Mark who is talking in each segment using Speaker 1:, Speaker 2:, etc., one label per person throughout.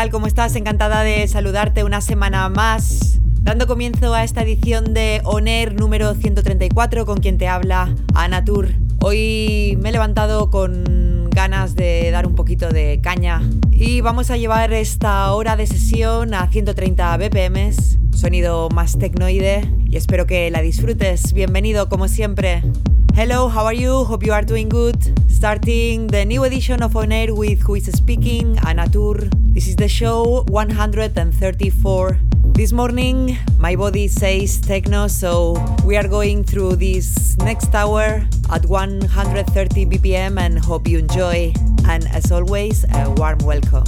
Speaker 1: Tal? ¿Cómo estás? Encantada de saludarte una semana más. Dando comienzo a esta edición de Oner número 134 con quien te habla Ana Tour. Hoy me he levantado con ganas de dar un poquito de caña y vamos a llevar esta hora de sesión a 130 BPM, sonido más tecnoide y espero que la disfrutes. Bienvenido como siempre. Hello, how are you? Hope you are doing good. Starting the new edition of On Air with Who is Speaking, Anatur. This is the show 134. This morning, my body says techno, so we are going through this next hour at 130 BPM and hope you enjoy. And as always, a warm welcome.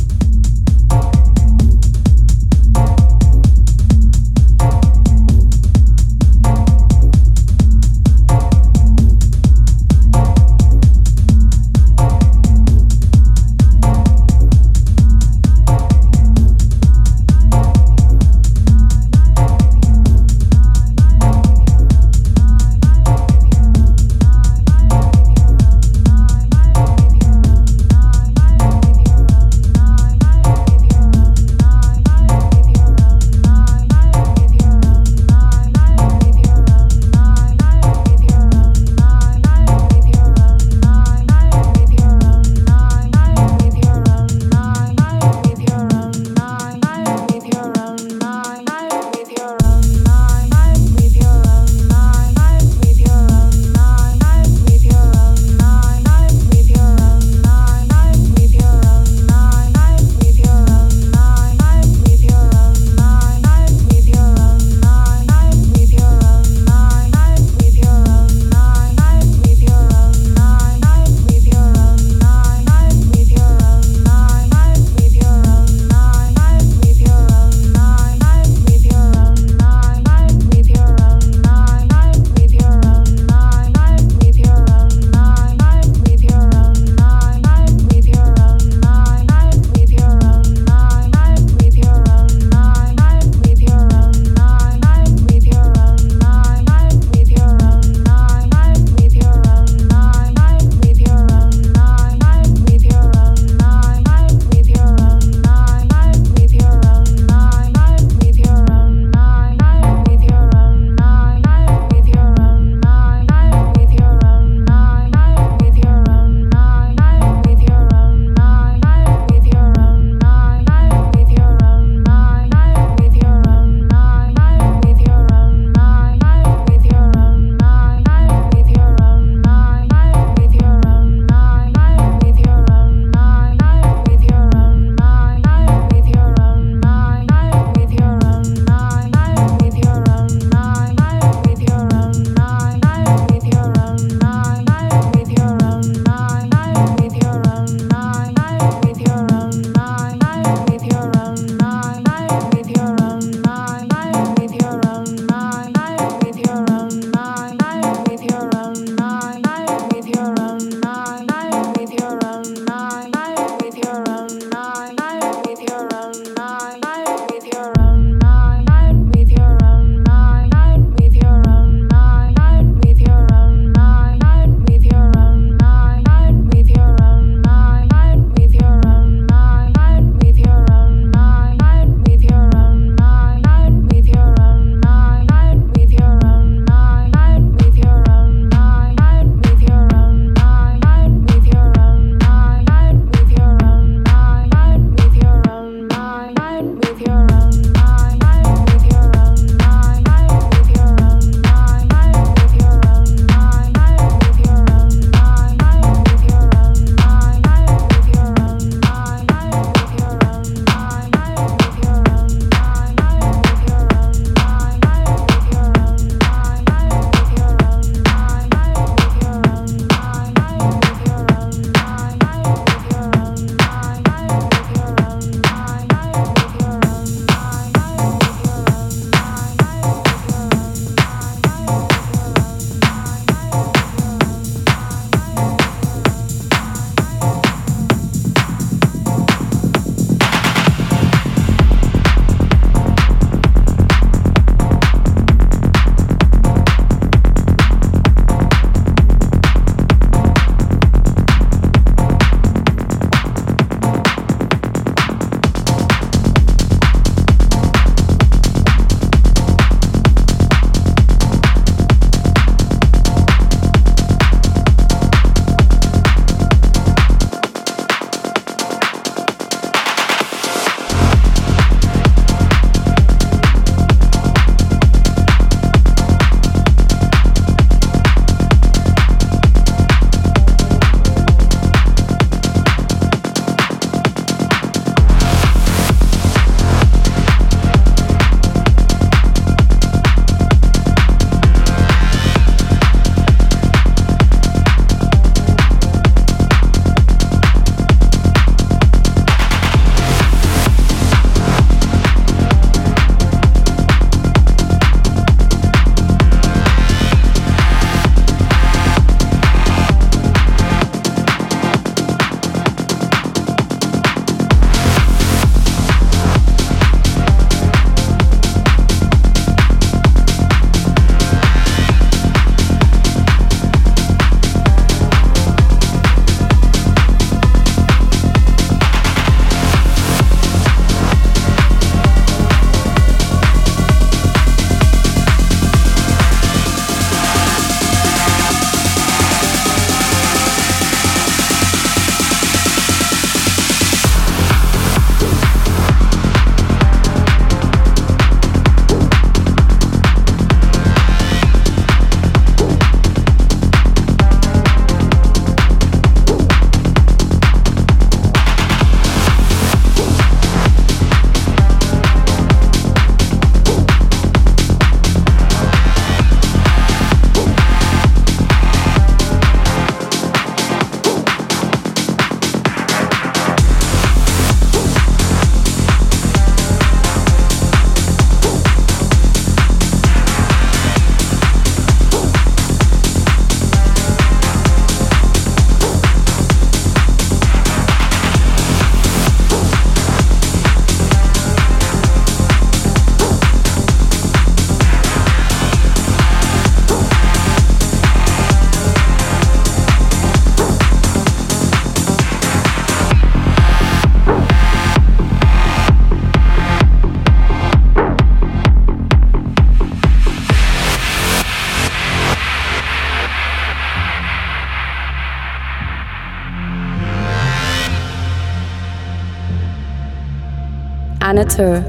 Speaker 2: amateur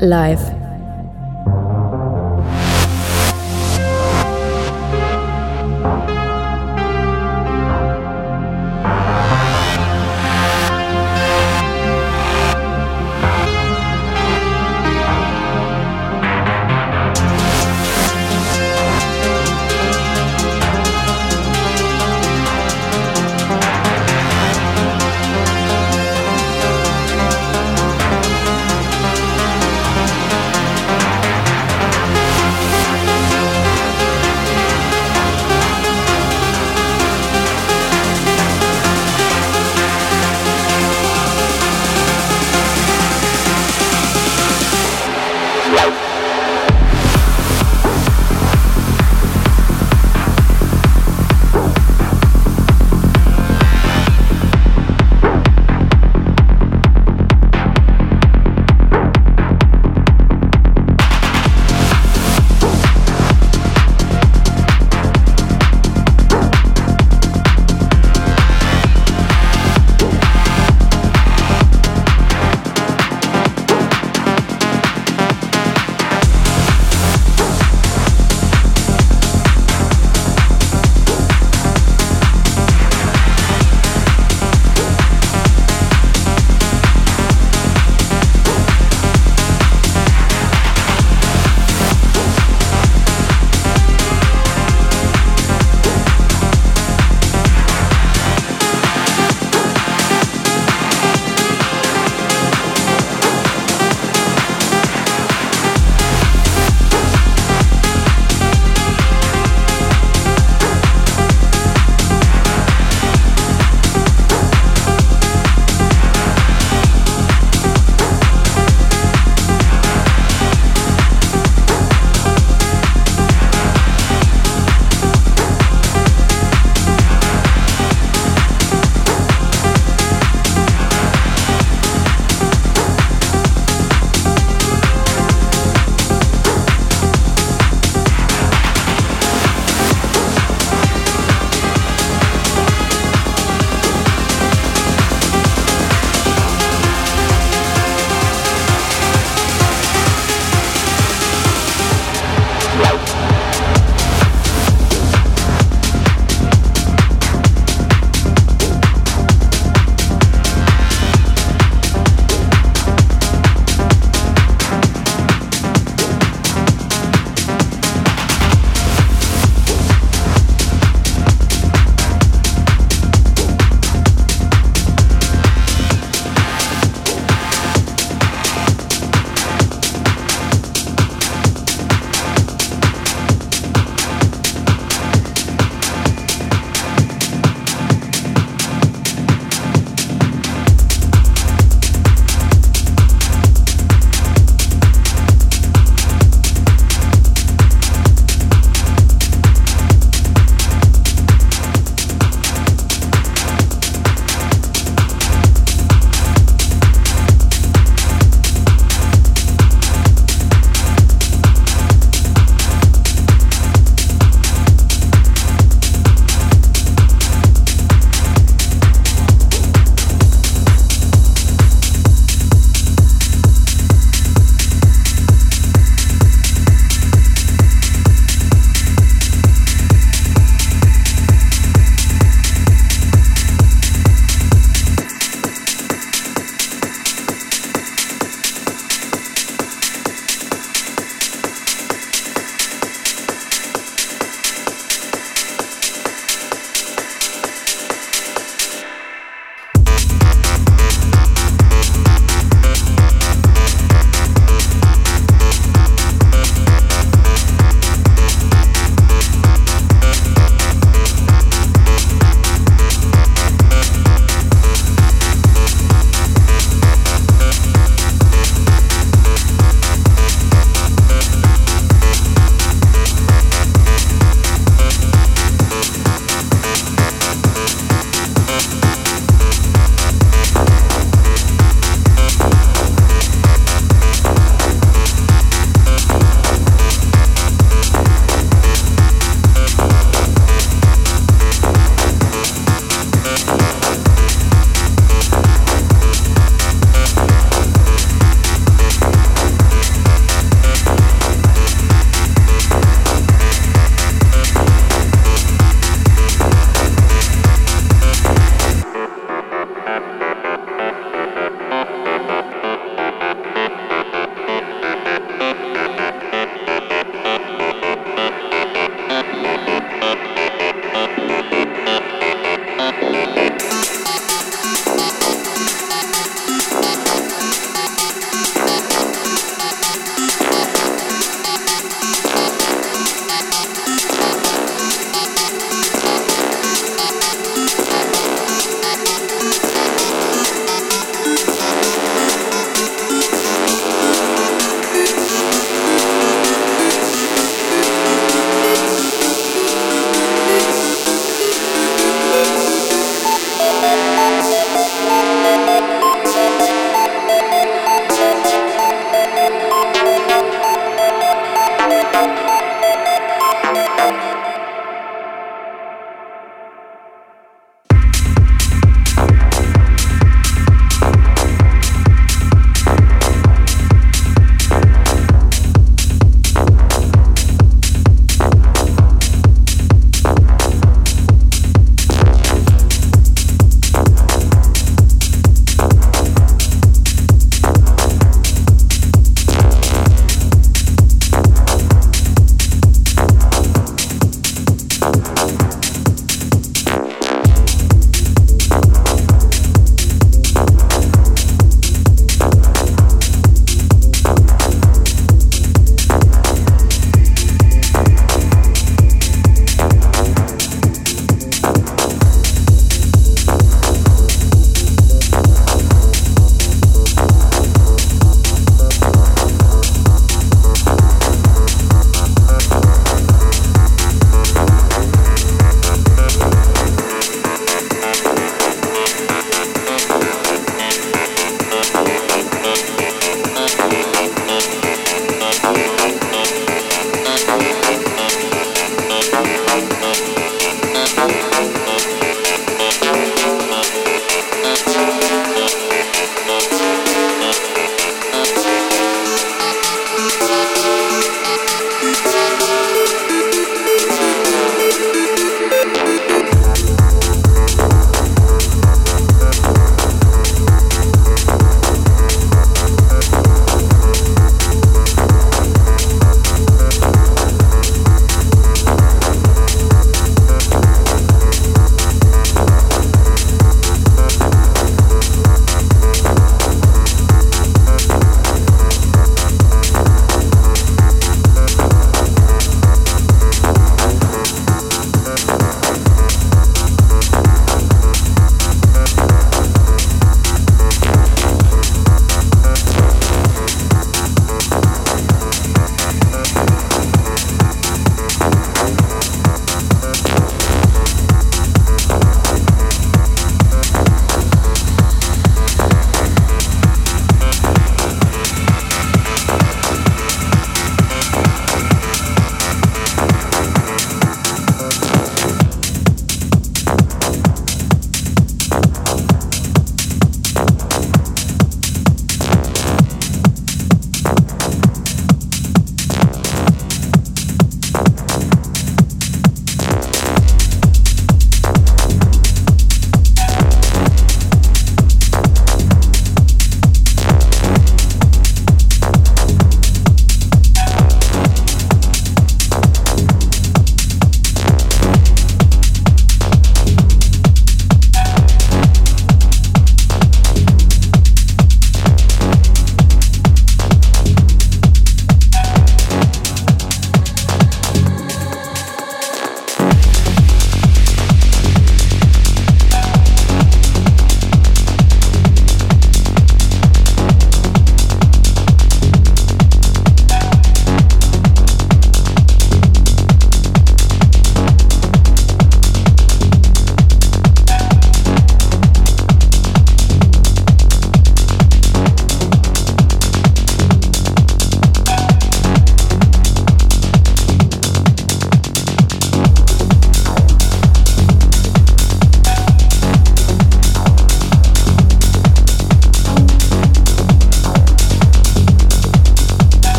Speaker 2: life.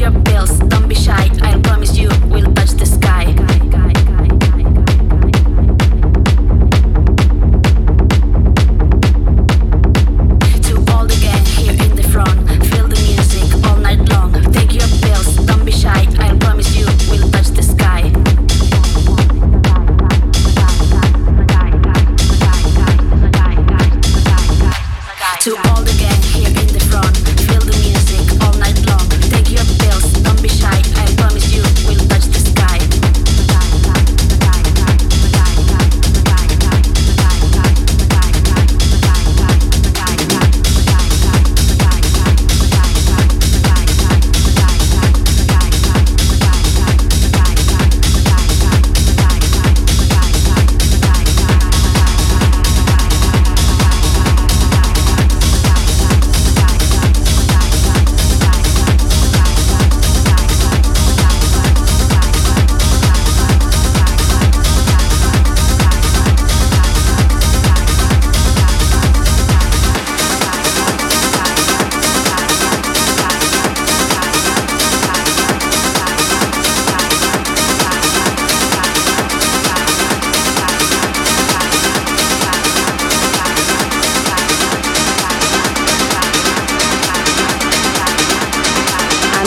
Speaker 2: your bills, don't be shy, I'll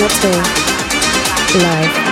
Speaker 2: Water
Speaker 3: live.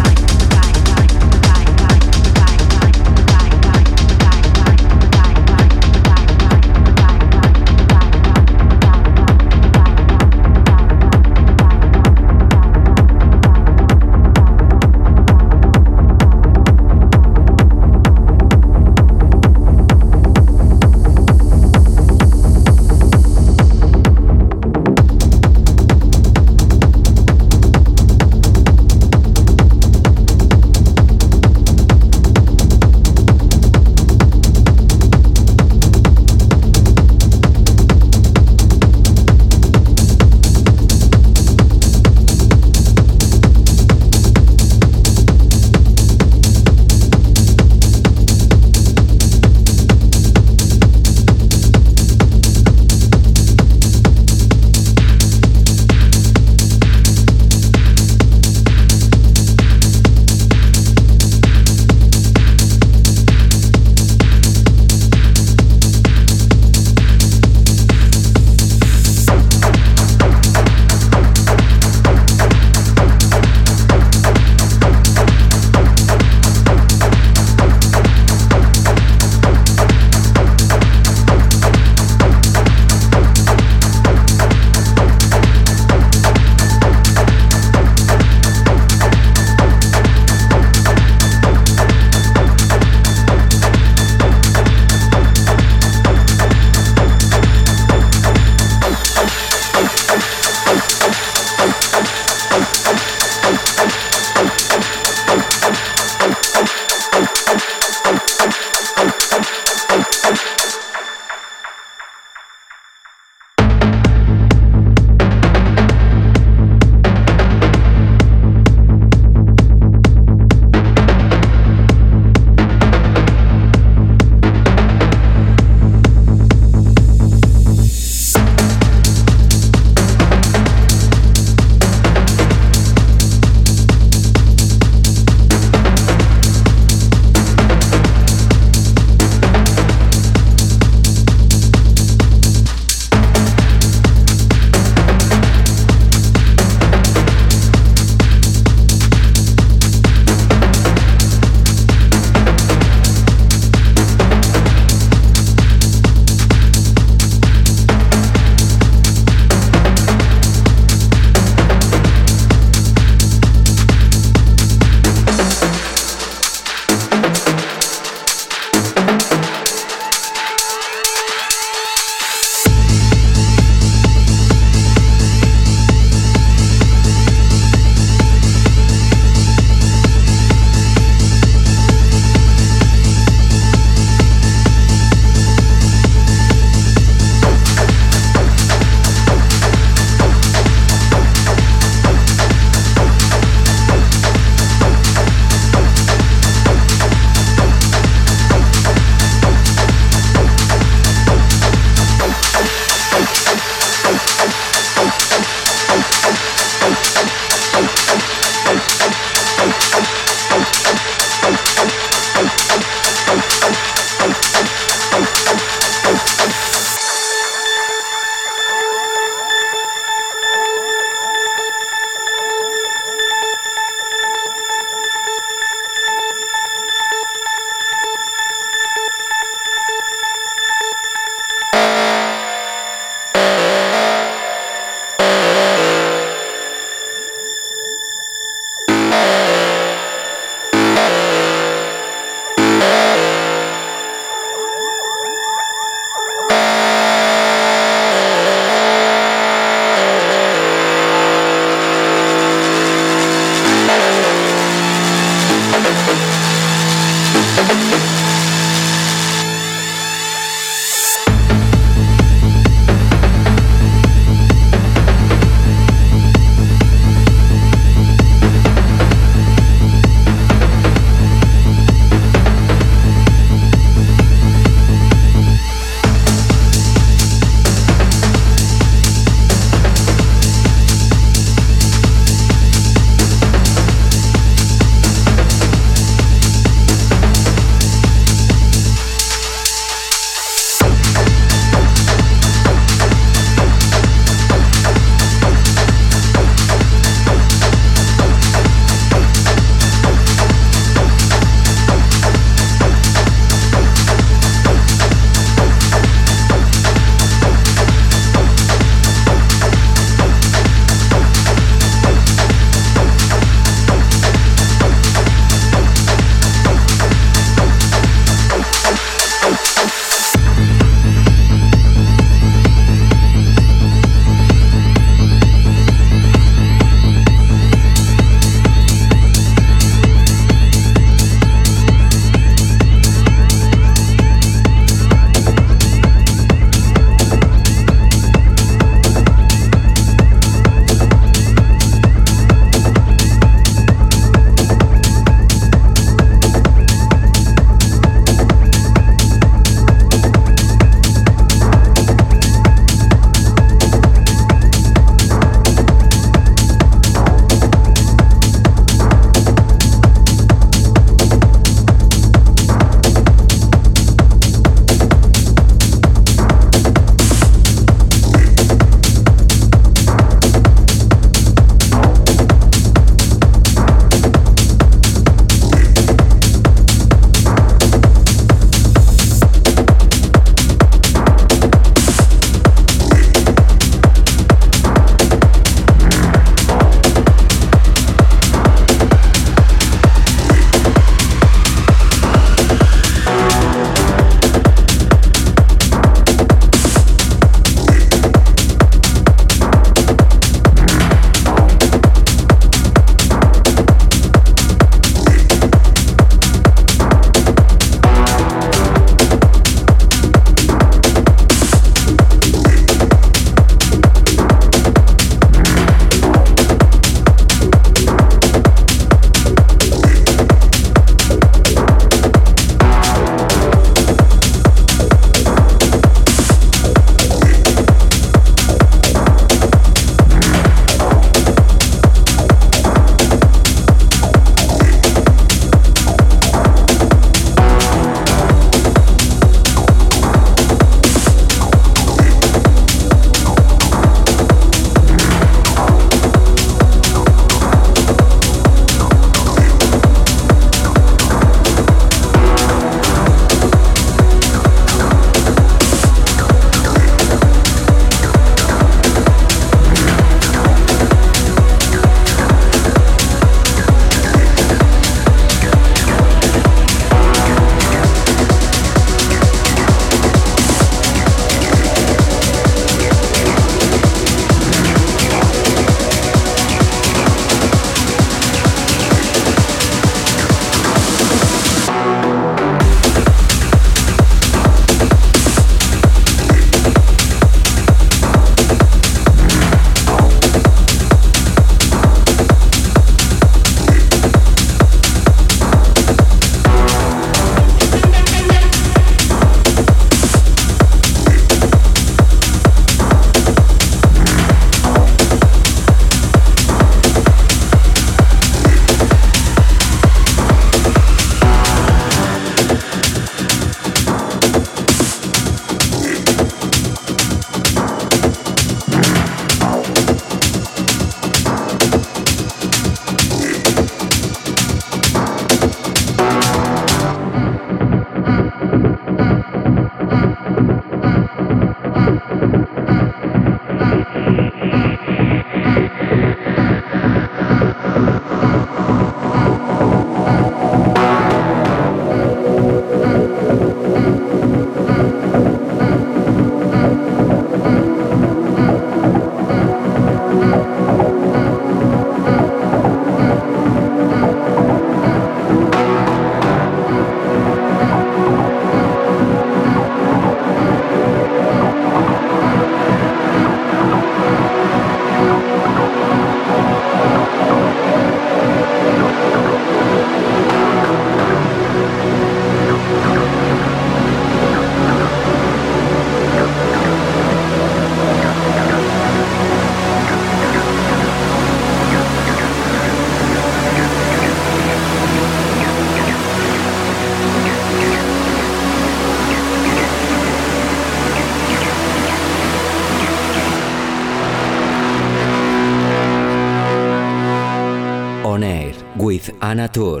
Speaker 3: Anatur.